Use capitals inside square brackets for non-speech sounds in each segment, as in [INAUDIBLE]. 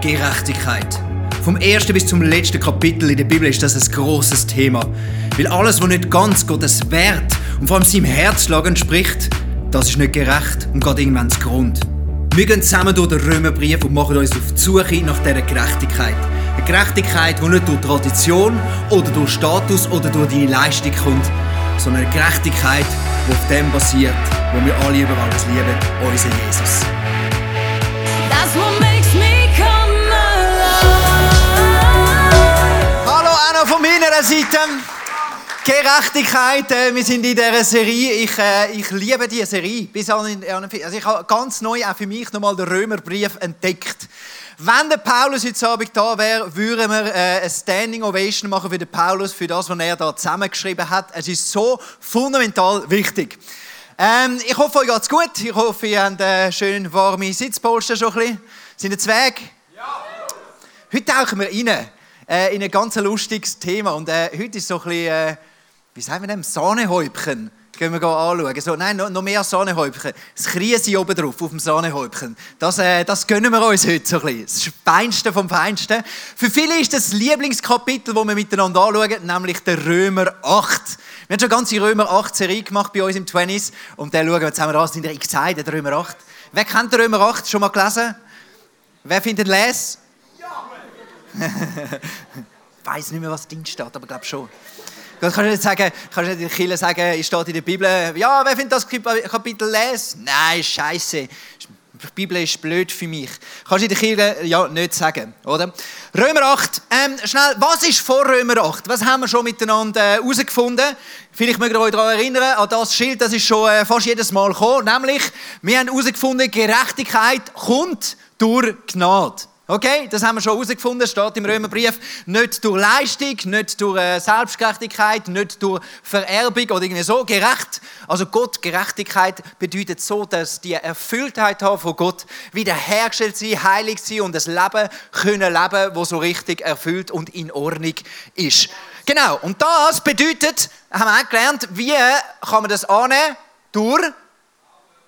Gerechtigkeit. Vom ersten bis zum letzten Kapitel in der Bibel ist das ein großes Thema. Weil alles, was nicht ganz Gottes Wert und vor allem seinem Herzschlag entspricht, das ist nicht gerecht und geht irgendwann zu Grund. Wir gehen zusammen durch den Römerbrief und machen uns auf die Suche nach dieser Gerechtigkeit. Eine Gerechtigkeit, die nicht durch Tradition oder durch Status oder durch deine Leistung kommt, sondern eine Gerechtigkeit, die auf dem basiert, wo wir alle über alles lieben, unser Jesus. Hallo Anna von meiner Seite. Gerechtigkeit, äh, wir sind in dieser Serie. Ich, äh, ich liebe diese Serie. Bis an, an, also ich habe ganz neu auch für mich nochmal den Römerbrief entdeckt. Wenn der Paulus heute Abend da wäre, würden wir äh, eine Standing Ovation machen für den Paulus, für das, was er da zusammengeschrieben hat. Es ist so fundamental wichtig. Ähm, ich hoffe, euch geht's gut. Ich hoffe, ihr habt äh, schön warme Sitzpolster schon ein bisschen. Sind ihr Zweig? Ja. Heute tauchen wir rein äh, in ein ganz lustiges Thema. Und äh, heute ist so ein bisschen, äh, wie sagen wir das, Sahnehäubchen. Gehen wir anschauen. So, nein, noch, noch mehr Sahnehäubchen. Das Krise oben drauf, auf dem Sahnehäubchen. Das, äh, das gönnen wir uns heute so ein bisschen. Das Feinste vom Feinsten. Für viele ist das Lieblingskapitel, das wir miteinander anschauen, nämlich der Römer 8. Wir haben schon ganze Römer 8 Serie gemacht bei uns im 20s. Und dann schauen wir zusammen an, sind der Römer 8. Wer kennt den Römer 8? Schon mal gelesen? Wer findet Les? [LAUGHS] Ich weiß nicht mehr, was drin steht, aber ich glaube schon. Du kannst nicht sagen, kannst nicht in der sagen, es steht in der Bibel, ja, wer findet das Kapitel lesen? Nein, scheiße. Die Bibel ist blöd für mich. Kannst du in der Kirche ja nicht sagen, oder? Römer 8. Ähm, schnell, was ist vor Römer 8? Was haben wir schon miteinander äh, herausgefunden? Vielleicht mögt ihr euch daran erinnern, an das Schild, das ist schon äh, fast jedes Mal gekommen. Nämlich, wir haben herausgefunden, Gerechtigkeit kommt durch Gnade. Okay, das haben wir schon herausgefunden, steht im Römerbrief. Nicht durch Leistung, nicht durch äh, Selbstgerechtigkeit, nicht durch Vererbung oder irgendwie so. Gerecht, also Gott, Gerechtigkeit bedeutet so, dass die Erfülltheit von Gott wiederhergestellt sein, heilig sein und das Leben können leben, wo so richtig erfüllt und in Ordnung ist. Genau, und das bedeutet, haben wir auch gelernt, wie kann man das annehmen? Durch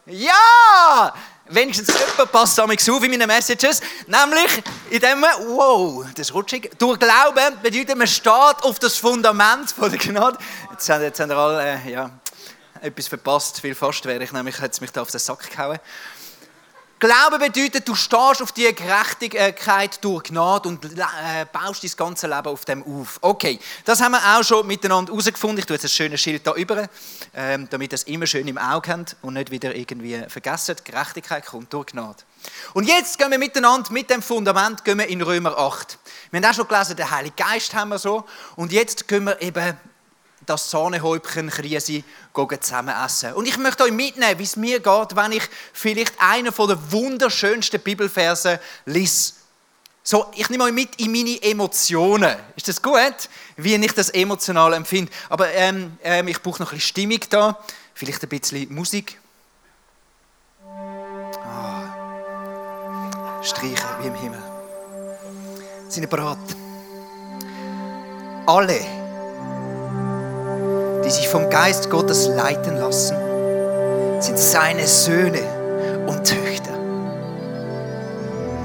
ja! Wenigstens jemand passt damit auf in meinen Messages. Nämlich, indem man, wow, das ist rutschig. Durch Glauben bedeutet, man steht auf das Fundament von der Gnade. Jetzt, jetzt haben wir alle, äh, ja, etwas verpasst. Viel fast wäre ich, nämlich es mich da auf den Sack gehauen. Glaube bedeutet, du stehst auf die Gerechtigkeit durch Gnade und äh, baust dein ganze Leben auf dem auf. Okay, das haben wir auch schon miteinander herausgefunden. Ich tue jetzt ein schönes Schild da über, ähm, damit ihr es immer schön im Auge habt und nicht wieder irgendwie vergessen. Gerechtigkeit kommt durch Gnade. Und jetzt gehen wir miteinander mit dem Fundament gehen wir in Römer 8. Wir haben auch schon gelesen, den Heiligen Geist haben wir so. Und jetzt gehen wir eben das Sahnehäubchen Krise zusammen essen. Und ich möchte euch mitnehmen, wie es mir geht, wenn ich vielleicht einen der wunderschönsten Bibelverse lese. So, ich nehme euch mit in meine Emotionen. Ist das gut? Wie ich das emotional empfinde. Aber ähm, ähm, ich brauche noch ein bisschen Stimmung da. Vielleicht ein bisschen Musik. Ah. Streichen wie im Himmel. Sind ihr bereit? Alle die sich vom Geist Gottes leiten lassen, sind seine Söhne und Töchter.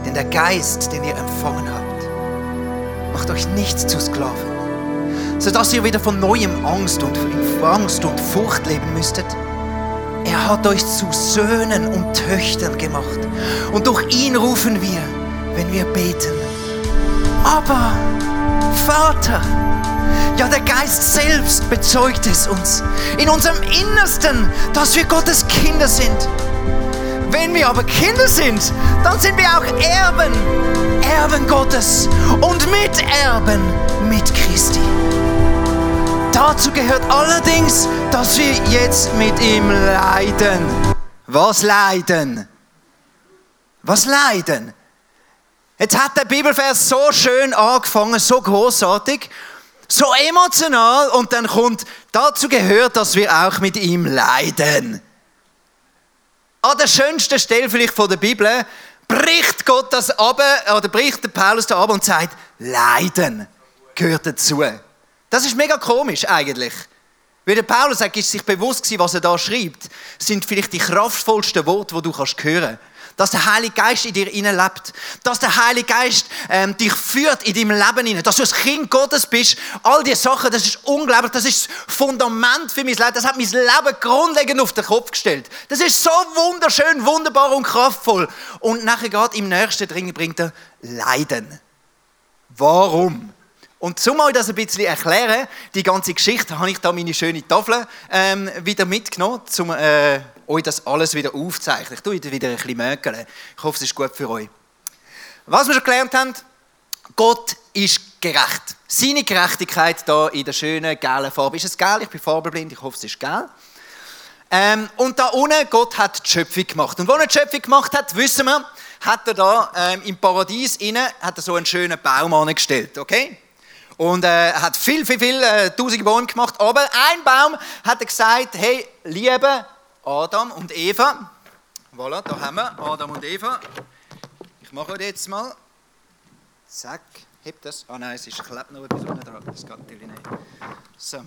Denn der Geist, den ihr empfangen habt, macht euch nicht zu Sklaven, sodass ihr wieder von neuem Angst und Angst und Furcht leben müsstet. Er hat euch zu Söhnen und Töchtern gemacht. Und durch ihn rufen wir, wenn wir beten. Aber, Vater, ja, der Geist selbst bezeugt es uns in unserem Innersten, dass wir Gottes Kinder sind. Wenn wir aber Kinder sind, dann sind wir auch Erben, Erben Gottes und Miterben mit Christi. Dazu gehört allerdings, dass wir jetzt mit ihm leiden. Was leiden? Was leiden? Jetzt hat der Bibelvers so schön angefangen, so großartig, so emotional und dann kommt, dazu gehört, dass wir auch mit ihm leiden. An der schönsten Stelle vielleicht von der Bibel bricht Gott das ab, oder bricht der Paulus da ab und sagt, Leiden gehört dazu. Das ist mega komisch eigentlich. Weil der Paulus sagt, ist sich bewusst gewesen, was er da schreibt, sind vielleicht die kraftvollsten Worte, die du kannst hören. Dass der Heilige Geist in dir lebt, dass der Heilige Geist ähm, dich führt in deinem Leben hinein, dass du ein Kind Gottes bist. All diese Sachen, das ist unglaublich, das ist das Fundament für mein Leben. Das hat mein Leben grundlegend auf den Kopf gestellt. Das ist so wunderschön, wunderbar und kraftvoll. Und nachher geht im nächsten Dring bringt er Leiden. Warum? Und zum euch das ein bisschen erklären, die ganze Geschichte, habe ich da meine schöne Tafel ähm, wieder mitgenommen, um äh, euch das alles wieder aufzuzeichnen. Ich tue wieder ein bisschen mögeln. Ich hoffe, es ist gut für euch. Was wir schon gelernt haben, Gott ist gerecht. Seine Gerechtigkeit da in der schönen gelben Farbe. Ist es gelb? Ich bin farbenblind, ich hoffe, es ist gelb. Ähm, und da unten, Gott hat die Schöpfung gemacht. Und wo er die Schöpfung gemacht hat, wissen wir, hat er da ähm, im Paradies innen, hat er so einen schönen Baum angestellt, okay? Und äh, hat viel, viel, viel, äh, tausende Bäume gemacht. Aber ein Baum hat er gesagt, hey, liebe Adam und Eva, voilà, da haben wir Adam und Eva. Ich mache das jetzt mal. Zack, hebt das. Ah nein, es ist klebt noch etwas unten dran. Das geht natürlich nicht. So.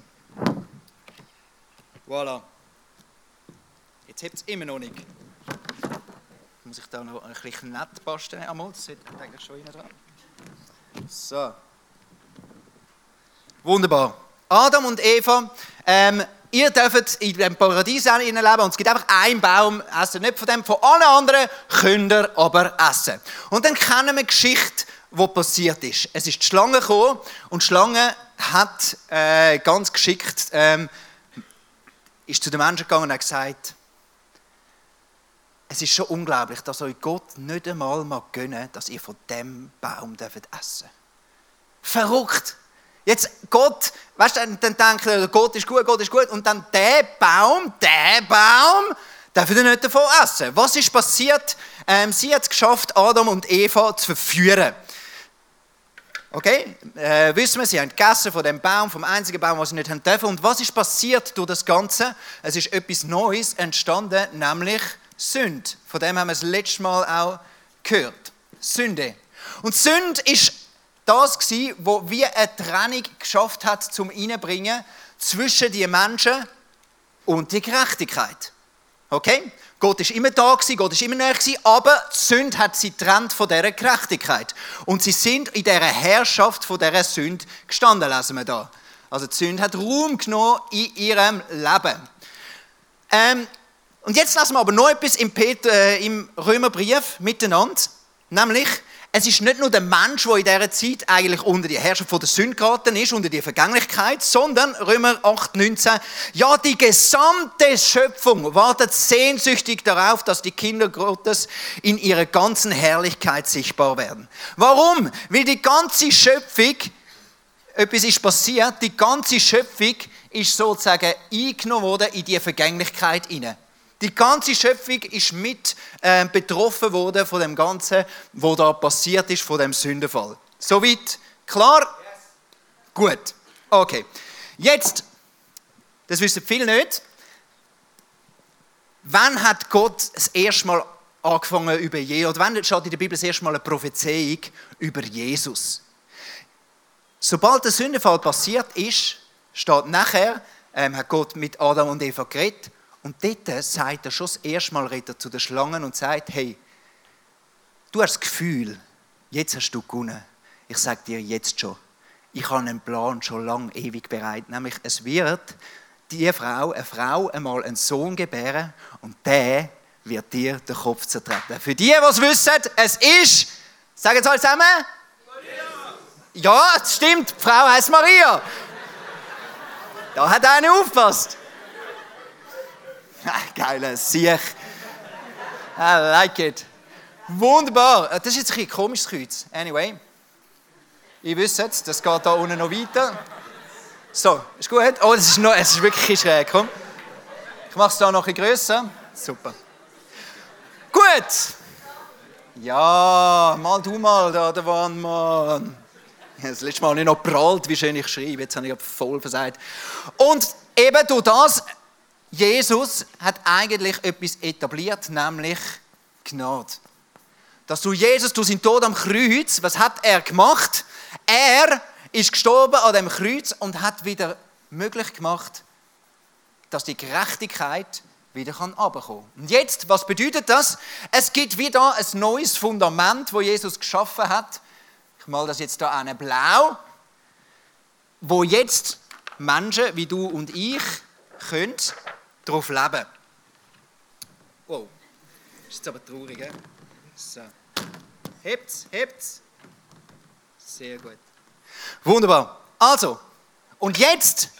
Voilà. Jetzt hebt es immer noch nicht. Muss ich da noch ein bisschen nett basteln? Einmal, das sollte eigentlich schon rein dran. So. Wunderbar. Adam und Eva, ähm, ihr dürft in dem Paradies leben und es gibt einfach einen Baum, essen nicht von dem, von allen anderen könnt ihr aber essen. Und dann kennen wir die Geschichte, die passiert ist. Es ist die Schlange gekommen und die Schlange hat äh, ganz geschickt ähm, ist zu den Menschen gegangen und hat gesagt, es ist schon unglaublich, dass euch Gott nicht einmal mal gönnen, dass ihr von dem Baum dürft essen. Verrückt! Jetzt Gott, weißt du, dann denkt er, Gott ist gut, Gott ist gut, und dann der Baum, der Baum, darf er nicht davon essen. Was ist passiert? Ähm, sie hat es geschafft, Adam und Eva zu verführen. Okay, äh, wissen wir, sie haben gegessen von dem Baum, vom einzigen Baum, was sie nicht haben dürfen. Und was ist passiert durch das Ganze? Es ist etwas Neues entstanden, nämlich Sünde. Von dem haben wir das letzte Mal auch gehört. Sünde. Und Sünde ist das gewesen, wo wie eine Trennung geschafft hat, zum Einbringen zwischen die Menschen und die Gerechtigkeit. Okay? Gott ist immer da gewesen, Gott ist immer näher gewesen, aber die Sünde hat sie trennt von dieser Gerechtigkeit. Und sie sind in dieser Herrschaft von dieser Sünde gestanden, lesen wir da. Also die Sünde hat Raum genommen in ihrem Leben. Ähm, und jetzt lassen wir aber noch etwas im, Peter, äh, im Römerbrief miteinander, nämlich es ist nicht nur der Mensch, der in dieser Zeit eigentlich unter die Herrschaft der Sünde geraten ist, unter die Vergänglichkeit, sondern Römer 8, 19, ja, die gesamte Schöpfung wartet sehnsüchtig darauf, dass die Kinder Gottes in ihrer ganzen Herrlichkeit sichtbar werden. Warum? Weil die ganze Schöpfung, etwas ist passiert, die ganze Schöpfung ist sozusagen eingenommen worden in die Vergänglichkeit hinein. Die ganze Schöpfung ist mit äh, betroffen worden von dem Ganzen, was da passiert ist, von dem Sündenfall. Soweit klar? Yes. Gut. Okay. Jetzt, das wissen viele nicht. Wann hat Gott das erste Mal angefangen über Jesus? Oder wann steht in der Bibel das erste Mal eine Prophezeiung über Jesus? Sobald der Sündenfall passiert ist, steht nachher, ähm, hat Gott mit Adam und Eva geredet und dort sagt er schon das erste Mal zu den Schlangen und sagt, hey, du hast das Gefühl, jetzt hast du gewonnen. Ich sage dir jetzt schon, ich habe einen Plan schon lange ewig bereit. Nämlich, es wird die Frau, eine Frau einmal einen Sohn gebären und der wird dir den Kopf zertreten. Für die, die es wissen, es ist, sagen Sie alle zusammen? Maria. Ja, es stimmt, die Frau heißt Maria. Da hat einer aufgepasst. Geiler Sieg. I like it. Wunderbar. Das ist jetzt ein komisches Kreuz. Anyway. Ich wüsste jetzt, das geht da unten noch weiter. So, ist gut? Oh, das ist, es ist wirklich schräg. Komm. Ich mache es da noch ein grösser. Super. Gut. Ja, mal du mal da, der Wandmann. Das letzte Mal habe ich noch prallt, wie schön ich schreibe. Jetzt habe ich voll versagt. Und eben durch das Jesus hat eigentlich etwas etabliert, nämlich Gnade. Dass du Jesus, du sind Tod am Kreuz, was hat er gemacht? Er ist gestorben an dem Kreuz und hat wieder möglich gemacht, dass die Gerechtigkeit wieder kann. Und jetzt, was bedeutet das? Es gibt wieder ein neues Fundament, wo Jesus geschaffen hat. Ich mal das jetzt da eine blau, wo jetzt Menschen wie du und ich können darauf leben. Wow, ist jetzt aber traurig, gell? So. Hebt's, hebt's. Sehr gut. Wunderbar. Also, und jetzt,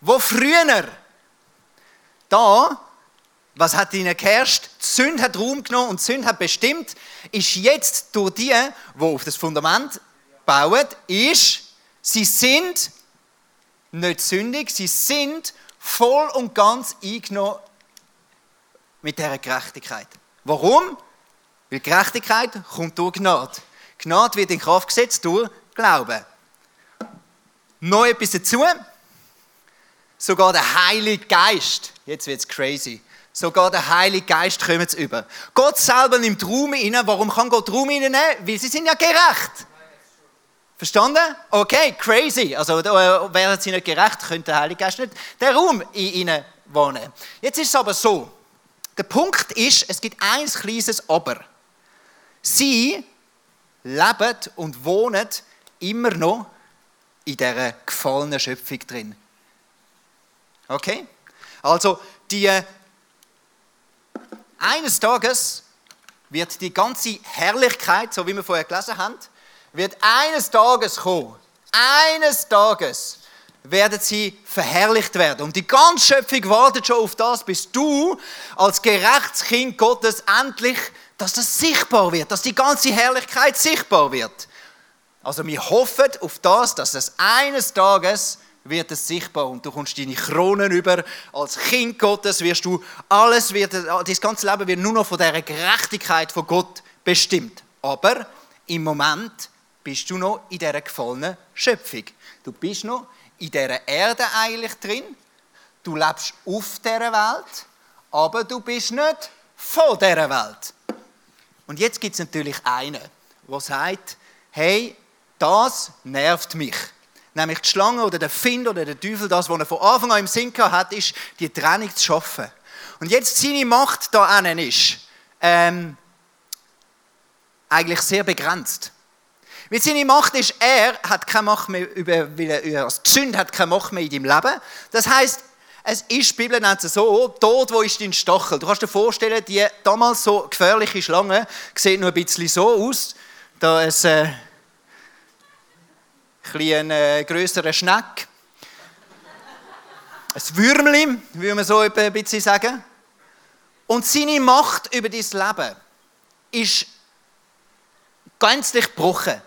wo früher da, was hat ihnen geherrscht? Die Sünde hat Raum genommen und die Sünde hat bestimmt, ist jetzt durch die, die auf das Fundament bauen, ist, sie sind nicht sündig, sie sind voll und ganz eingenommen mit dieser Gerechtigkeit. Warum? Weil Gerechtigkeit kommt durch Gnade. Gnade wird in Kraft gesetzt durch Glauben. Noch etwas dazu. Sogar der Heilige Geist, jetzt wird es crazy, sogar der Heilige Geist kommt über. Gott selber nimmt Raum inne. Warum kann Gott Raum nehmen? Weil sie sind ja gerecht. Verstanden? Okay, crazy. Also äh, wären sie nicht gerecht, könnte der Heilige Geist nicht den Raum in ihnen wohnen. Jetzt ist es aber so. Der Punkt ist, es gibt ein kleines Aber. Sie leben und wohnen immer noch in dieser gefallenen Schöpfung drin. Okay? Also, die, äh, eines Tages wird die ganze Herrlichkeit, so wie wir vorher gelesen haben, wird eines Tages kommen. Eines Tages werden sie verherrlicht werden. Und die ganze Schöpfung wartet schon auf das, bis du als gerechtes Kind Gottes endlich, dass das sichtbar wird, dass die ganze Herrlichkeit sichtbar wird. Also wir hoffen auf das, dass es eines Tages wird es sichtbar und du kommst deine Kronen über. Als Kind Gottes wirst du alles, wird, das ganze Leben wird nur noch von der Gerechtigkeit von Gott bestimmt. Aber im Moment bist du noch in dieser gefallenen Schöpfung. Du bist noch in dieser Erde eigentlich drin. Du lebst auf dieser Welt, aber du bist nicht von dieser Welt. Und jetzt gibt es natürlich einen, der sagt, hey, das nervt mich. Nämlich die Schlange oder der Find oder der Teufel, das, was er von Anfang an im Sinn hat, ist, die Trennung zu schaffen. Und jetzt seine Macht da ist ähm, eigentlich sehr begrenzt. Weil seine Macht ist, er hat keine Macht mehr über, weil er, also die Sünde hat keine Macht mehr in deinem Leben. Das heißt, es ist, die Bibel nennt es so, dort, wo ist dein Stachel? Du kannst dir vorstellen, die damals so gefährliche Schlange sieht nur ein bisschen so aus. Da ist äh, ein äh, grösserer Schneck. Ein Würmli, würde man so ein bisschen sagen. Und seine Macht über dein Leben ist gänzlich gebrochen.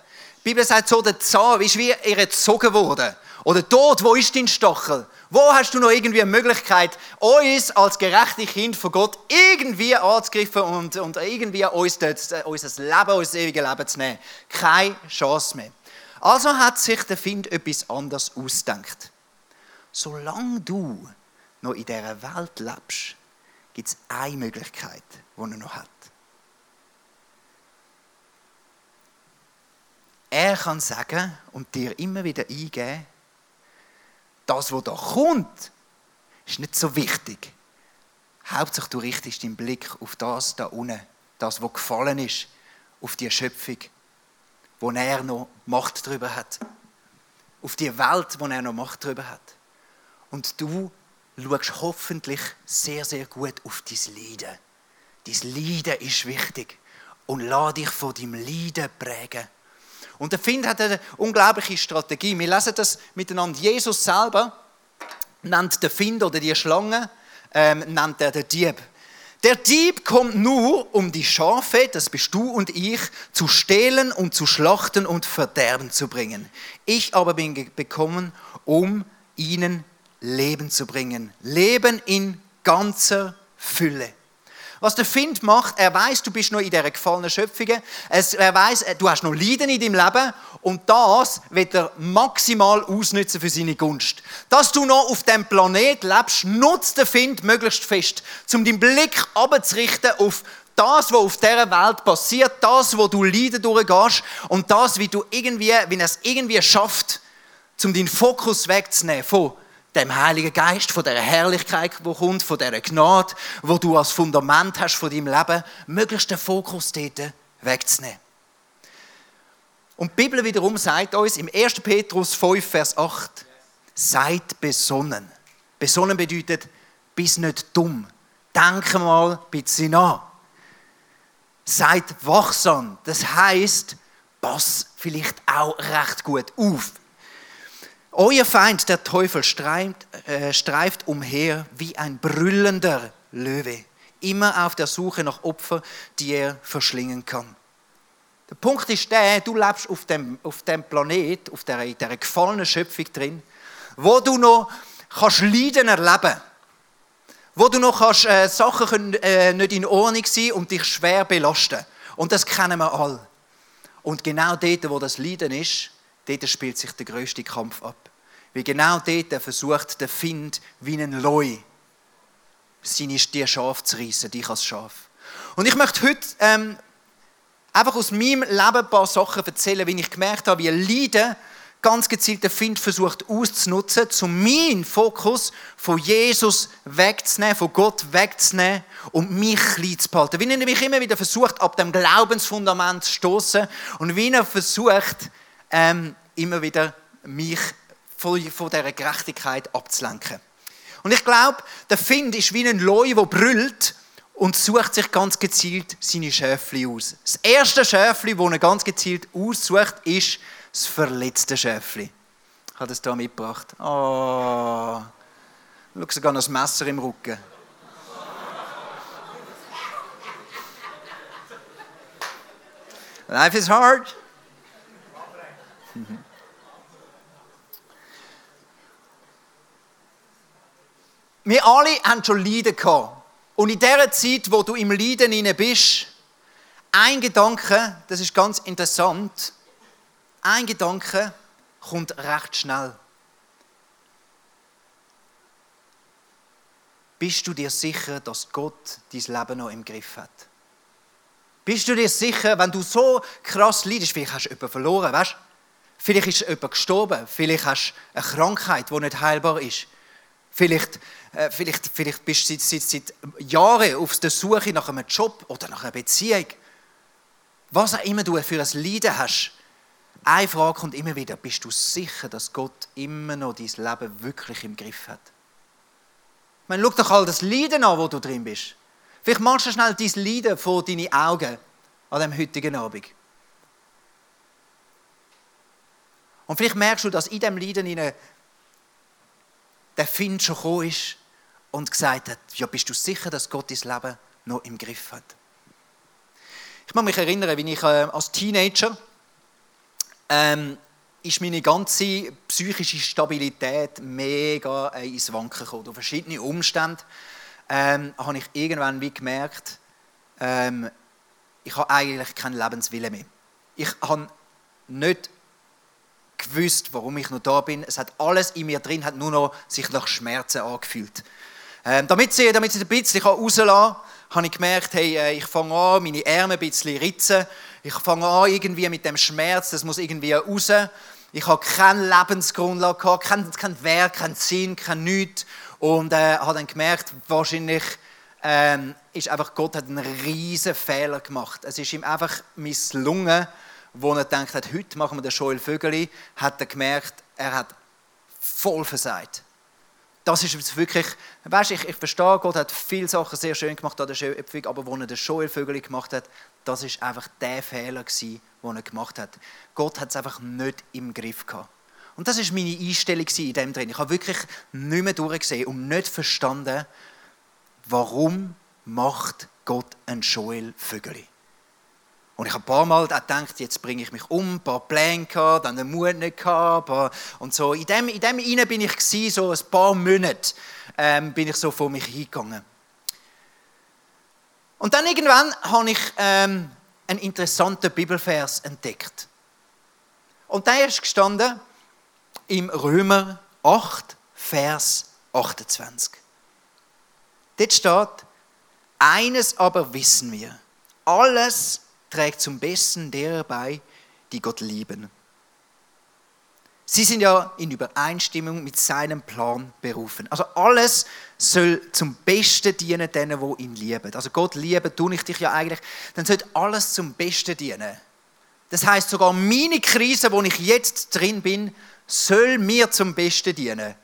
Die Bibel sagt so, der Zahn ist wie ihr gezogen worden. Oder dort, wo ist dein Stachel? Wo hast du noch irgendwie eine Möglichkeit, uns als gerechte Kind von Gott irgendwie anzugreifen und, und irgendwie uns das, äh, unser Leben, unser ewiges Leben zu nehmen? Keine Chance mehr. Also hat sich der Find etwas anderes ausgedacht. Solange du noch in dieser Welt lebst, gibt es eine Möglichkeit, die er noch hat. Er kann sagen und dir immer wieder eingeben, das, was da kommt, ist nicht so wichtig. Hauptsache, du richtest deinen Blick auf das da unten, das, was gefallen ist, auf die Schöpfung, wo er noch Macht darüber hat. Auf die Welt, wo er noch Macht darüber hat. Und du schaust hoffentlich sehr, sehr gut auf dein Leiden. Dein Leiden ist wichtig. Und lass dich von deinem Leiden prägen. Und der Find hat eine unglaubliche Strategie. Wir lesen das miteinander. Jesus selber nennt der Find oder die Schlange, ähm, nennt er den Dieb. Der Dieb kommt nur, um die Schafe, das bist du und ich, zu stehlen und zu schlachten und verderben zu bringen. Ich aber bin gekommen, um ihnen Leben zu bringen. Leben in ganzer Fülle. Was der Find macht, er weiß, du bist noch in dieser gefallenen Schöpfung. Er weiß, du hast noch Leiden in deinem Leben und das wird er maximal ausnutzen für seine Gunst. Dass du noch auf dem Planet lebst, nutzt der Find möglichst fest, um deinen Blick abzurichten auf das, was auf dieser Welt passiert, das, wo du Leiden durchgehst und das, wie du irgendwie, wie er es irgendwie schafft, um deinen Fokus wegzunehmen von dem Heiligen Geist, von der Herrlichkeit, wo kommt, von der Gnade, wo du als Fundament hast von deinem Leben, möglichst den Fokus dort wegzunehmen. Und die Bibel wiederum sagt uns im 1. Petrus 5, Vers 8, seid besonnen. Besonnen bedeutet, bist nicht dumm. Denk mal ein bisschen nach. Seid wachsam. Das heißt, pass vielleicht auch recht gut auf. Euer Feind, der Teufel, streift, äh, streift umher wie ein brüllender Löwe, immer auf der Suche nach Opfern, die er verschlingen kann. Der Punkt ist der, du lebst auf dem, auf dem Planet, auf der, der gefallenen Schöpfung drin, wo du noch kannst Leiden erleben wo du noch kannst, äh, Sachen können, äh, nicht in Ordnung sein und dich schwer belasten. Und das kennen wir alle. Und genau dort, wo das Leiden ist, dort spielt sich der größte Kampf ab. Wie genau dort versucht der Find wie ein Leu seine die Schaf zu reissen, dich als Schaf. Und ich möchte heute ähm, einfach aus meinem Leben ein paar Sachen erzählen, wie ich gemerkt habe, wie Leiden ganz gezielt den Find versucht auszunutzen, um meinen Fokus von Jesus wegzunehmen, von Gott wegzunehmen und mich klein zu behalten. Wie er mich immer wieder versucht, ab dem Glaubensfundament zu stoßen und wie er versucht, ähm, immer wieder mich von, von dieser Gerechtigkeit abzulenken. Und ich glaube, der Find ist wie ein Leu, der brüllt und sucht sich ganz gezielt seine Schäfli aus. Das erste Schäfli, das er ganz gezielt aussucht, ist das verletzte Schäfli. Ich habe das hier mitgebracht. Oh, schau sogar noch das Messer im Rücken. Life is hard. Wir alle haben schon Leiden gehabt. Und in der Zeit, wo du im Leiden inne bist, ein Gedanke, das ist ganz interessant, ein Gedanke kommt recht schnell. Bist du dir sicher, dass Gott dein Leben noch im Griff hat? Bist du dir sicher, wenn du so krass leidest, vielleicht hast du jemanden verloren, weißt? Vielleicht ist jemand gestorben, vielleicht hast du eine Krankheit, die nicht heilbar ist. Vielleicht, äh, vielleicht, vielleicht bist du seit, seit, seit Jahren auf der Suche nach einem Job oder nach einer Beziehung. Was auch immer du für ein Leiden hast, eine Frage kommt immer wieder, bist du sicher, dass Gott immer noch dein Leben wirklich im Griff hat? Ich meine, schau doch all das Leiden an, wo du drin bist. Vielleicht machst du schnell dein Leiden vor deine Augen an dem heutigen Abend. Und vielleicht merkst du, dass in dem Leiden der Find schon gekommen ist und gesagt hat, ja, bist du sicher, dass Gott dein Leben noch im Griff hat? Ich kann mich erinnern, wie ich äh, als Teenager ähm, ist meine ganze psychische Stabilität mega ins Wanken gekommen. Durch verschiedene Umstände ähm, habe ich irgendwann wie gemerkt, ähm, ich habe eigentlich keinen Lebenswillen mehr. Ich habe nicht gewusst, warum ich noch da bin. Es hat alles in mir drin, hat nur noch sich nach Schmerzen angefühlt. Ähm, damit sie, damit sie ein bisschen rauslassen kann, habe ich gemerkt, hey, äh, ich fange an, meine Ärmel ein bisschen ritzen. Ich fange an irgendwie mit dem Schmerz, das muss irgendwie raus. Ich habe keine Lebensgrundlage gehabt, kein, kein Werk, kein Sinn, kein Nichts. Und äh, habe dann gemerkt, wahrscheinlich ähm, ist einfach Gott hat einen riesen Fehler gemacht. Es ist ihm einfach misslungen, wo er denkt hat, heute machen wir den Joel Vögeli, hat er gemerkt, er hat voll versagt das ist wirklich, weißt, ich, ich verstehe, Gott hat viele Sachen sehr schön gemacht an der Schöpfung, aber wo er den Joel gemacht hat, das ist einfach der Fehler gewesen, den er gemacht hat. Gott hat es einfach nicht im Griff gehabt. Und das ist meine Einstellung in dem drin. Ich habe wirklich nicht mehr durchgesehen und nicht verstanden, warum macht Gott ein Joel Vögeli. Und ich habe ein paar Mal gedacht, jetzt bringe ich mich um, ein paar Pläne gehabt, dann den Mut nicht gehabt. Und so. In dem, in dem Innen bin ich gewesen, so ein paar Monate ähm, bin ich so vor mich hingegangen. Und dann irgendwann habe ich ähm, einen interessanten Bibelvers entdeckt. Und der ist gestanden im Römer 8, Vers 28. Dort steht, eines aber wissen wir, alles trägt zum Besten derer bei, die Gott lieben. Sie sind ja in Übereinstimmung mit seinem Plan berufen. Also alles soll zum Besten dienen denen, die ihn lieben. Also Gott lieben tue ich dich ja eigentlich. Dann sollte alles zum Besten dienen. Das heißt sogar meine Krise, wo ich jetzt drin bin, soll mir zum Besten dienen.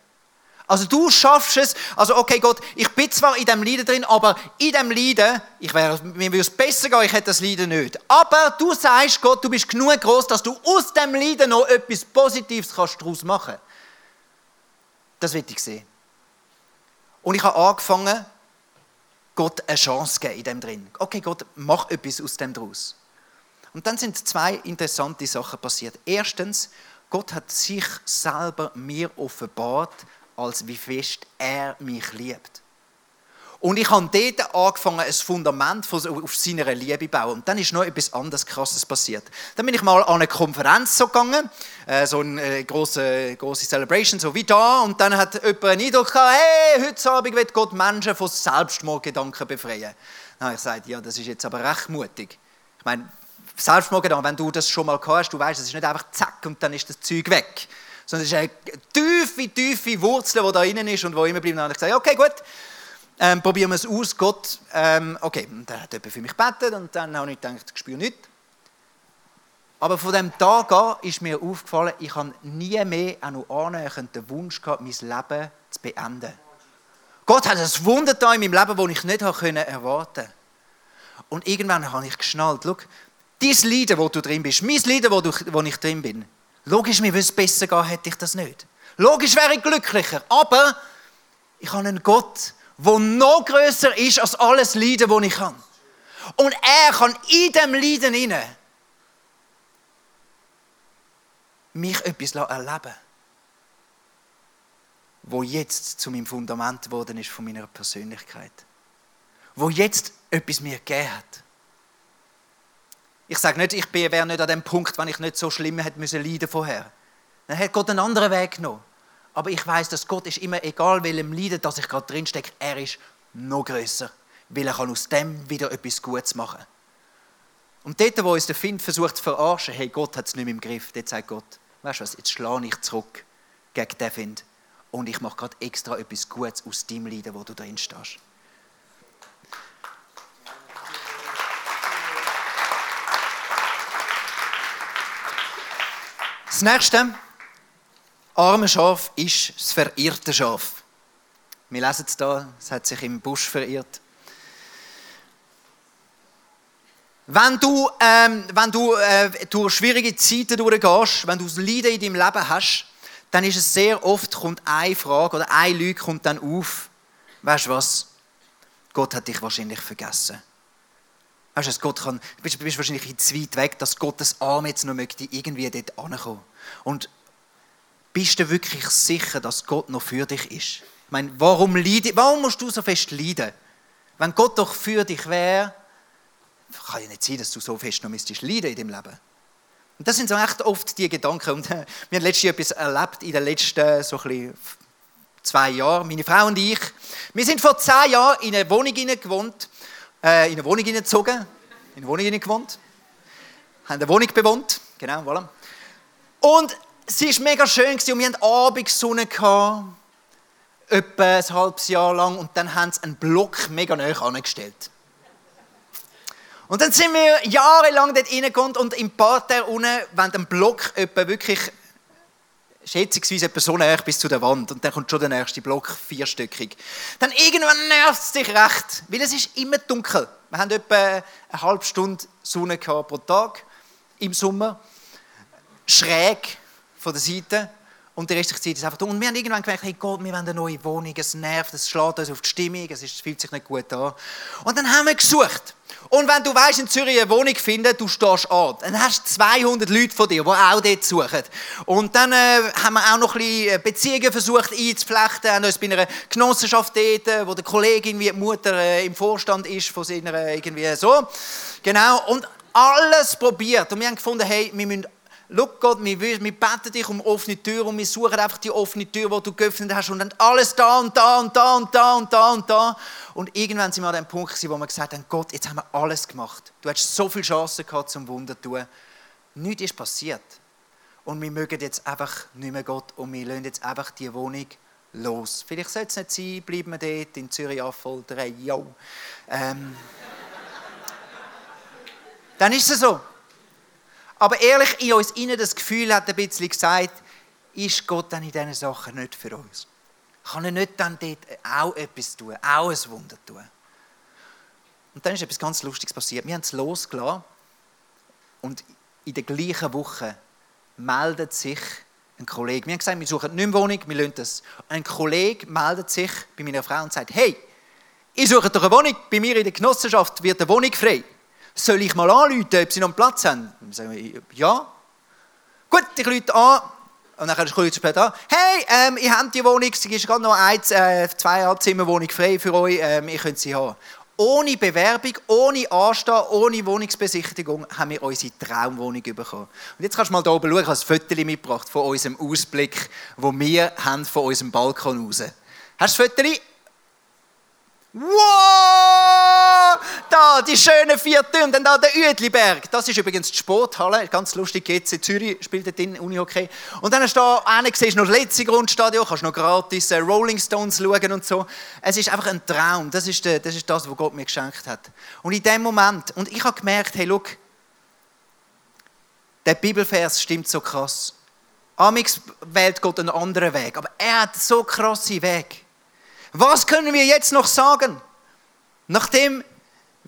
Also du schaffst es, also okay Gott, ich bin zwar in dem Leiden drin, aber in dem Leiden, ich wäre, mir würde es besser gehen, ich hätte das Leiden nicht. Aber du sagst Gott, du bist genug groß, dass du aus dem Leiden noch etwas Positives kannst daraus machen. Das will ich sehen. Und ich habe angefangen, Gott eine Chance zu geben in dem drin. Okay Gott, mach etwas aus dem daraus. Und dann sind zwei interessante Sachen passiert. Erstens, Gott hat sich selber mir offenbart als wie fest er mich liebt. Und ich habe dort angefangen, ein Fundament auf seiner Liebe zu bauen. Und dann ist noch etwas anderes Krasses passiert. Dann bin ich mal an eine Konferenz so gegangen, äh, so eine äh, große, große Celebration, so wie da. Und dann hat jemand einen Eindruck gehabt, hey, heute Abend wird Gott Menschen von Selbstmordgedanken befreien. Dann habe ich gesagt, ja, das ist jetzt aber recht mutig. Ich meine, Selbstmordgedanken, wenn du das schon mal gehabt hast, du weißt, es ist nicht einfach zack und dann ist das Zeug weg sondern es ist eine tiefe, tiefe Wurzel, die da innen ist und wo immer bleibt. Und ich gesagt, okay, gut, ähm, probieren wir es aus. Gott, ähm, okay, und dann hat jemand für mich gebetet und dann habe ich gedacht, ich spüre nichts. Aber von dem Tag an ist mir aufgefallen, ich habe nie mehr auch noch den Wunsch gehabt, mein Leben zu beenden. Gott hat ein Wunder da in meinem Leben, das ich nicht erwarten konnte. Und irgendwann habe ich geschnallt, schau, dein Leiden, wo du drin bist, mein Leiden, wo, du, wo ich drin bin, Logisch, mir würde es besser gehen, hätte ich das nicht. Logisch wäre ich glücklicher, aber ich habe einen Gott, der noch größer ist als alles Leiden, das ich habe. Und er kann in dem Leiden hinein mich etwas erleben wo jetzt zu meinem Fundament geworden ist von meiner Persönlichkeit. Wo jetzt etwas mir gegeben hat. Ich sage nicht, ich wäre nicht an dem Punkt, wenn ich nicht so schlimm hätte müssen leiden vorher. Dann hat Gott einen anderen Weg genommen. Aber ich weiß, dass Gott ist immer, egal welchem Leiden, dass ich gerade drinstecke, er ist noch größer, weil er kann aus dem wieder etwas Gutes machen. Und dort, wo uns der Find versucht zu verarschen, hey, Gott hat es nicht mehr im Griff, dort sagt Gott, weißt du was, jetzt schlage ich zurück gegen den Find und ich mache gerade extra etwas Gutes aus dem Leiden, wo du drin stehst. Das nächste arme Schaf ist das verirrte Schaf. Wir lesen es da, es hat sich im Busch verirrt. Wenn du, ähm, wenn du äh, durch schwierige Zeiten durchgehst, wenn du das Leiden in deinem Leben hast, dann ist es sehr oft, kommt eine Frage oder eine Lüge kommt dann auf. Weißt du was? Gott hat dich wahrscheinlich vergessen. Weißt du, Gott kann, bist, bist wahrscheinlich zu weit weg, dass Gottes Arm jetzt noch möchte irgendwie dort ankommen. Und bist du wirklich sicher, dass Gott noch für dich ist? Ich meine, warum, leide, warum musst du so fest leiden? Wenn Gott doch für dich wäre, kann ja nicht sein, dass du so fest noch müsstest leiden in deinem Leben. Und das sind so echt oft die Gedanken. Und [LAUGHS] wir haben letztes etwas erlebt in den letzten so zwei Jahren, meine Frau und ich. Wir sind vor zehn Jahren in eine Wohnung gewohnt äh, in eine Wohnung hineingezogen, in eine Wohnung hineingewohnt, haben eine Wohnung bewohnt, genau, voilà. Und sie war mega schön und wir hatten Abendsonne, etwa ein halbes Jahr lang, und dann haben sie einen Block mega nahe angestellt. Und dann sind wir jahrelang dort reingekommen und im Parterre unten, wenn der Block etwa wirklich schätzungsweise etwa so näher bis zu der Wand und dann kommt schon der nächste Block, vierstöckig. Dann irgendwann nervt es dich recht, weil es ist immer dunkel. Wir haben etwa eine halbe Stunde Sonne pro Tag im Sommer, schräg von der Seite und die restliche Zeit ist einfach dunkel. Und wir haben irgendwann gemerkt, hey Gott, wir wollen eine neue Wohnung, es nervt, es schlägt uns auf die Stimmung, es fühlt sich nicht gut an. Und dann haben wir gesucht. Und wenn du weißt, in Zürich eine Wohnung finden, du stehst an, dann hast du 200 Leute von dir, die auch dort suchen. Und dann äh, haben wir auch noch ein bisschen äh, Beziehungen versucht einzuflechten, haben uns bei einer Genossenschaft dort, äh, wo der Kollege irgendwie die Mutter äh, im Vorstand ist von seiner äh, irgendwie so. Genau. Und alles probiert. Und wir haben gefunden, hey, wir müssen Schau Gott, wir, wir beten dich um offene Tür und wir suchen einfach die offene Tür, die du geöffnet hast und dann alles da und da und da und da und da und da. Und irgendwann sind wir an dem Punkt, wo wir gesagt haben, Gott, jetzt haben wir alles gemacht. Du hast so viele Chancen gehabt zum Wunder zu tun. Nichts ist passiert. und wir mögen jetzt einfach nicht mehr Gott und wir lassen jetzt einfach die Wohnung los. Vielleicht sollte es nicht sein, bleiben wir dort in Zürich Affolter, ja. Ähm, dann ist es so. Aber ehrlich, in uns innen das Gefühl hat ein bisschen gesagt, ist Gott dann in diesen Sachen nicht für uns? Kann er nicht dann dort auch etwas tun, auch ein Wunder tun? Und dann ist etwas ganz Lustiges passiert. Wir haben es losgelassen und in der gleichen Woche meldet sich ein Kollege. Wir haben gesagt, wir suchen nicht mehr Wohnung, wir lassen das. Ein Kollege meldet sich bei meiner Frau und sagt, hey, ich suche doch eine Wohnung, bei mir in der Genossenschaft wird eine Wohnung frei. Soll ich mal anrufen, ob sie noch einen Platz haben? Und sagen wir, ja. Gut, ich rufe an. Und dann kurz später an. Hey, ähm, ich habe die Wohnung, es ist gerade noch eine, äh, zwei Zimmerwohnung frei für euch, ähm, ich könnte sie haben. Ohne Bewerbung, ohne Anstehen, ohne Wohnungsbesichtigung haben wir unsere Traumwohnung bekommen. Und jetzt kannst du mal hier oben schauen, ich habe ein Foto mitgebracht von unserem Ausblick, wo wir haben von unserem Balkon raus. Hast du das Foto? Wow! Da, die schönen vier Türme, dann da der Uedliberg. Das ist übrigens die Sporthalle, ganz lustig, in Zürich, spielt dort in Unihockey. Und dann hast du da einen, du noch das letzte Grundstadion, kannst noch gratis äh, Rolling Stones schauen und so. Es ist einfach ein Traum, das ist, das, ist das, was Gott mir geschenkt hat. Und in dem Moment, und ich habe gemerkt, hey, look, der Bibelvers stimmt so krass. Amix wählt Gott einen anderen Weg, aber er hat so krasse Weg. Was können wir jetzt noch sagen, nachdem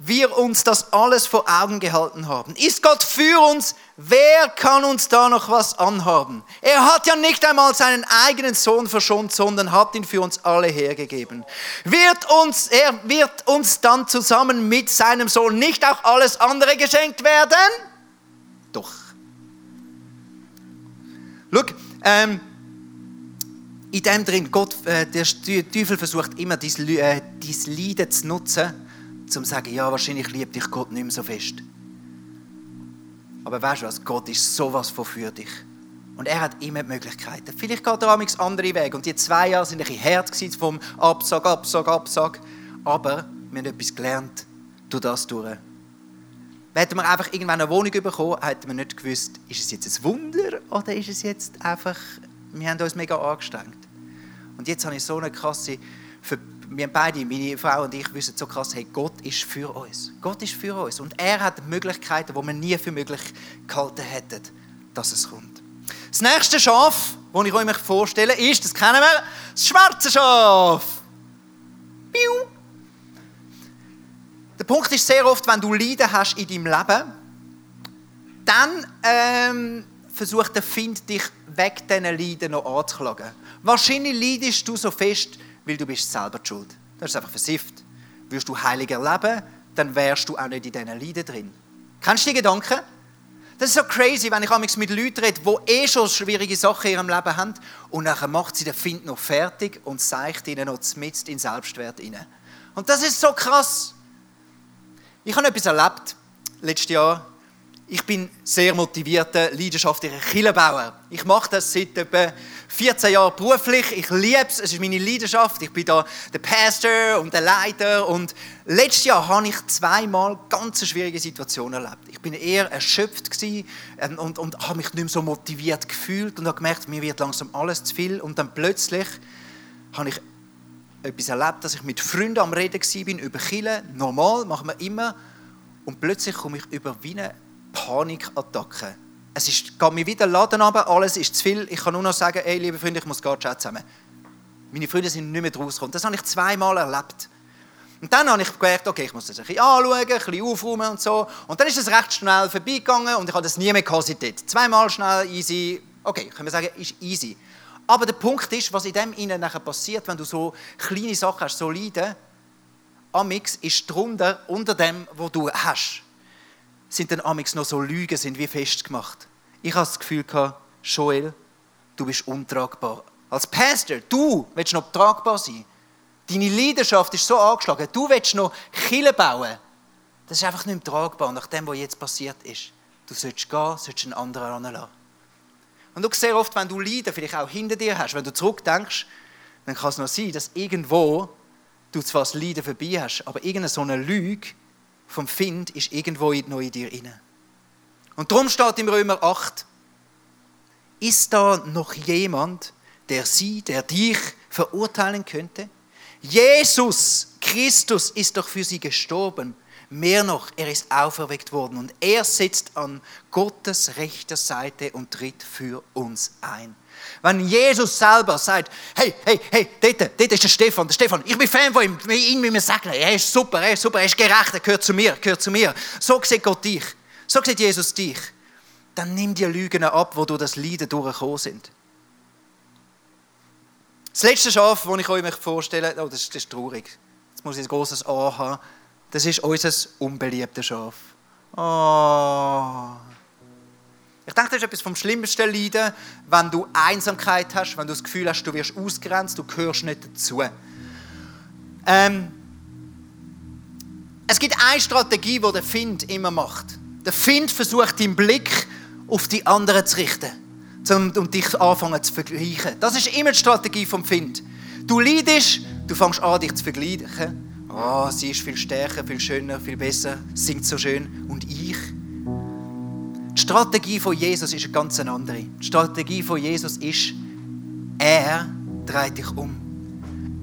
wir uns das alles vor Augen gehalten haben? Ist Gott für uns? Wer kann uns da noch was anhaben? Er hat ja nicht einmal seinen eigenen Sohn verschont, sondern hat ihn für uns alle hergegeben. Wird uns, er wird uns dann zusammen mit seinem Sohn nicht auch alles andere geschenkt werden? Doch. Look, ähm, in dem drin, Gott, äh, der Teufel versucht immer, dein, äh, dein Leiden zu nutzen, um zu sagen, ja, wahrscheinlich liebt dich Gott nicht mehr so fest. Aber weißt du was, Gott ist sowas von für dich. Und er hat immer die Möglichkeiten. Vielleicht geht er amigs andere Weg. Und die zwei Jahre sind ein bisschen hart vom Absag, Absag, Absag. Aber wir haben etwas gelernt durch das durch. Hätten wir einfach irgendwann eine Wohnung bekommen, hätten wir nicht gewusst, ist es jetzt ein Wunder oder ist es jetzt einfach, wir haben uns mega angestrengt. Und jetzt habe ich so eine krasse, wir beide, meine Frau und ich, wissen so krass, hey, Gott ist für uns. Gott ist für uns. Und er hat Möglichkeiten, die wir nie für möglich gehalten hätten, dass es kommt. Das nächste Schaf, das ich euch vorstelle, ist, das kennen wir, das schwarze Schaf. Piu. Der Punkt ist sehr oft, wenn du Leiden hast in deinem Leben, dann ähm, versucht der Find dich weg diesen Leiden noch anzuklagen. Wahrscheinlich leidest du so fest, weil du bist selber schuld. Das ist einfach versifft. Würdest du heilig erleben, dann wärst du auch nicht in diesen Leiden drin. Kennst du die Gedanken? Das ist so crazy, wenn ich mit Leuten rede, die eh schon schwierige Sachen in ihrem Leben haben und nachher macht sie den Find noch fertig und zeigt ihnen noch mitten in Selbstwert rein. Und das ist so krass. Ich habe etwas erlebt, letztes Jahr, ich bin sehr motivierter, leidenschaftlicher Killenbauer. Ich mache das seit etwa 14 Jahren beruflich. Ich liebe es, es ist meine Leidenschaft. Ich bin da der Pastor und der Leiter. Und letztes Jahr habe ich zweimal ganz schwierige Situationen erlebt. Ich bin eher erschöpft gewesen ähm, und, und habe mich nicht mehr so motiviert gefühlt und habe gemerkt, mir wird langsam alles zu viel. Und dann plötzlich habe ich etwas erlebt, dass ich mit Freunden am Reden war über Killen. Normal, machen wir immer. Und plötzlich komme ich über wie eine Panikattacke. Es ist, geht mir wieder Laden runter, alles ist zu viel. Ich kann nur noch sagen, ey, liebe Freunde, ich muss gar nicht zusammen. Meine Freunde sind nicht mehr rausgekommen. Das habe ich zweimal erlebt. Und dann habe ich gemerkt, okay, ich muss das ein bisschen anschauen, ein bisschen aufräumen und so. Und dann ist es recht schnell vorbeigegangen und ich habe das nie mehr dort. Zweimal schnell, easy. Okay, können wir sagen, ist easy. Aber der Punkt ist, was in dem Innen passiert, wenn du so kleine Sachen hast, so Leiden, Amix ist drunter, unter dem, was du hast sind dann amix noch so Lügen sind wie festgemacht. Ich habe das Gefühl gehabt, Joel, du bist untragbar. Als Pastor, du willst noch tragbar sein. Deine Leidenschaft ist so angeschlagen. Du willst noch Kille bauen. Das ist einfach nicht mehr tragbar nach dem, was jetzt passiert ist. Du sollst gehen, sollst einen anderen anlassen. Und du sehr oft, wenn du Leiden vielleicht auch hinter dir hast, wenn du zurückdenkst, dann kann es noch sein, dass irgendwo du zwar das Leiden vorbei hast, aber irgendeine so eine Lüge vom Find ist irgendwo noch in dir inne. Und darum steht im Römer 8, Ist da noch jemand, der sie, der dich verurteilen könnte? Jesus Christus ist doch für sie gestorben. Mehr noch, er ist auferweckt worden und er sitzt an Gottes rechter Seite und tritt für uns ein. Wenn Jesus selber sagt, hey, hey, hey, dort, dort ist der Stefan, der Stefan, ich bin Fan von ihm, ihn mit mir sagen, er ist super, er ist super, er ist gerecht, er gehört zu mir, gehört zu mir. So sieht Gott dich, so sieht Jesus dich. Dann nimm die Lügen ab, wo du das Leiden durchgekommen sind. Das letzte Schaf, das ich euch vorstellen möchte, oh, das, ist, das ist traurig. Jetzt muss ich ein großes A haben. Das ist unser unbeliebtes Schaf. Oh. Ich denke, das ist etwas vom schlimmsten Leiden, wenn du Einsamkeit hast, wenn du das Gefühl hast, du wirst ausgrenzt, du gehörst nicht dazu. Ähm, es gibt eine Strategie, die der Find immer macht. Der Find versucht, deinen Blick auf die anderen zu richten und dich anfangen zu vergleichen. Das ist immer die Strategie vom Find. Du leidest, du fängst an, dich zu vergleichen. Oh, sie ist viel stärker, viel schöner, viel besser, singt so schön. Und ich? Die Strategie von Jesus ist eine ganz andere. Die Strategie von Jesus ist, er dreht dich um.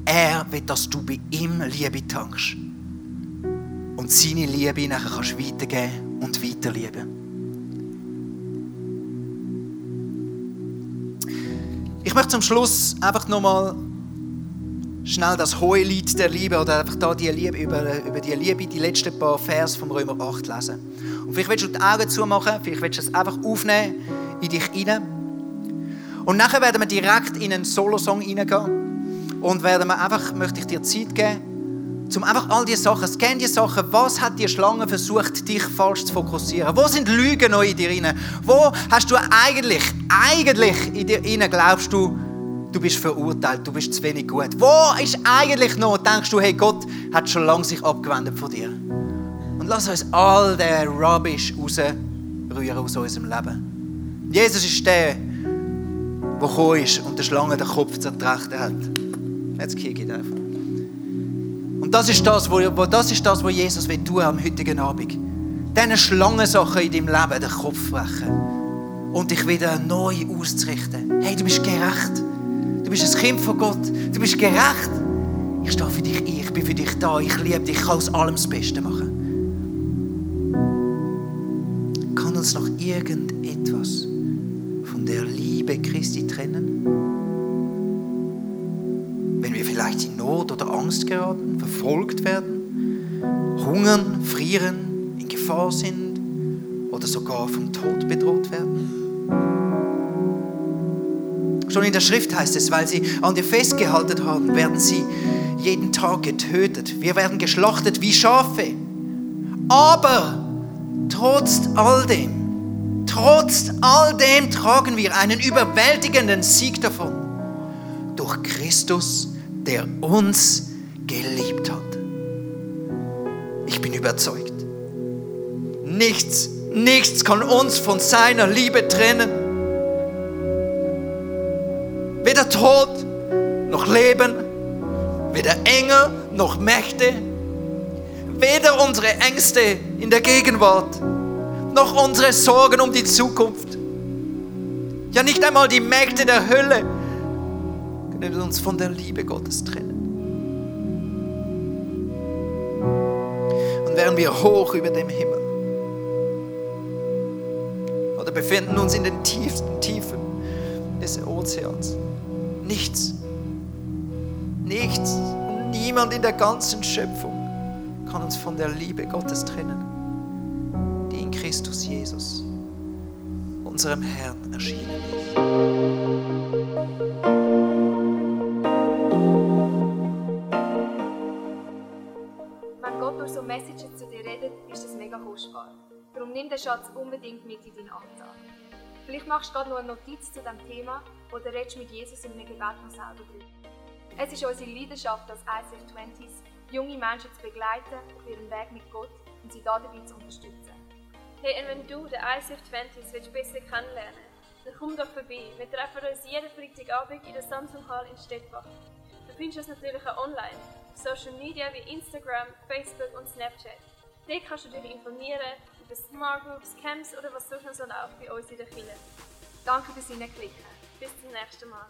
Er will, dass du bei ihm Liebe tankst. Und seine Liebe nachher kannst weitergeben und weiterlieben. Ich möchte zum Schluss einfach nochmal schnell das hohe Lied der Liebe oder einfach da die Liebe, über, über die Liebe, die letzten paar Vers vom Römer 8 lesen. Vielleicht willst du die Augen zumachen, vielleicht willst du es einfach aufnehmen in dich hinein. Und nachher werden wir direkt in einen Solosong hineingehen und werden wir einfach, möchte ich dir Zeit geben, um einfach all diese Sachen, scan die Sachen, was hat die Schlange versucht, dich falsch zu fokussieren? Wo sind Lügen noch in dir rein? Wo hast du eigentlich, eigentlich in dir rein, glaubst du, du bist verurteilt, du bist zu wenig gut. Wo ist eigentlich noch, denkst du, hey, Gott hat schon lange sich abgewendet von dir? Und lass uns all den Rubbish rausrühren aus unserem Leben. Jesus ist der, der gekommen ist und der Schlange den Kopf zertrachtet hat. Jetzt kick ich einfach. Und das ist das, wo, das ist das, was Jesus will tun am heutigen Abend. Diese Schlangensachen in deinem Leben den Kopf brechen und dich wieder neu auszurichten. Hey, du bist gerecht. Du bist ein Kind von Gott. Du bist gerecht. Ich stehe für dich ein. Ich bin für dich da. Ich liebe dich. Ich kann aus allem das Beste machen. Uns noch irgendetwas von der Liebe Christi trennen? Wenn wir vielleicht in Not oder Angst geraten, verfolgt werden, hungern, frieren, in Gefahr sind oder sogar vom Tod bedroht werden? Schon in der Schrift heißt es, weil sie an dir festgehalten haben, werden sie jeden Tag getötet. Wir werden geschlachtet wie Schafe. Aber trotz all dem, trotz all dem tragen wir einen überwältigenden Sieg davon. Durch Christus, der uns geliebt hat. Ich bin überzeugt. Nichts, nichts kann uns von seiner Liebe trennen. Weder Tod noch Leben, weder Engel noch Mächte, weder unsere Ängste in der Gegenwart, noch unsere Sorgen um die Zukunft. Ja, nicht einmal die Mächte der Hölle können uns von der Liebe Gottes trennen. Und wären wir hoch über dem Himmel oder befinden uns in den tiefsten Tiefen des Ozeans, Nichts. Nichts. Niemand in der ganzen Schöpfung kann uns von der Liebe Gottes trennen, die in Christus Jesus, unserem Herrn, erschienen ist. Wenn Gott durch so Messages zu dir redet, ist das mega kostbar. Darum nimm den Schatz unbedingt mit in deinen Alltag. Vielleicht machst du gerade noch eine Notiz zu diesem Thema oder redest mit Jesus in einem Gebet noch selber drüber. Es ist unsere Leidenschaft als ICF 20s, junge Menschen zu begleiten auf ihrem Weg mit Gott und sie dabei zu unterstützen. Hey, und wenn du den ICF 20s willst besser kennenlernen dann komm doch vorbei. Wir treffen uns jeden Freitagabend in der Samsung Hall in Stettbach. Du findest uns natürlich auch online, auf Social Media wie Instagram, Facebook und Snapchat. Dort kannst du dich informieren über Smart Groups, Camps oder was sonst noch so läuft bei uns in der Kirche. Danke fürs Hineinklicken. Bis zum nächsten Mal.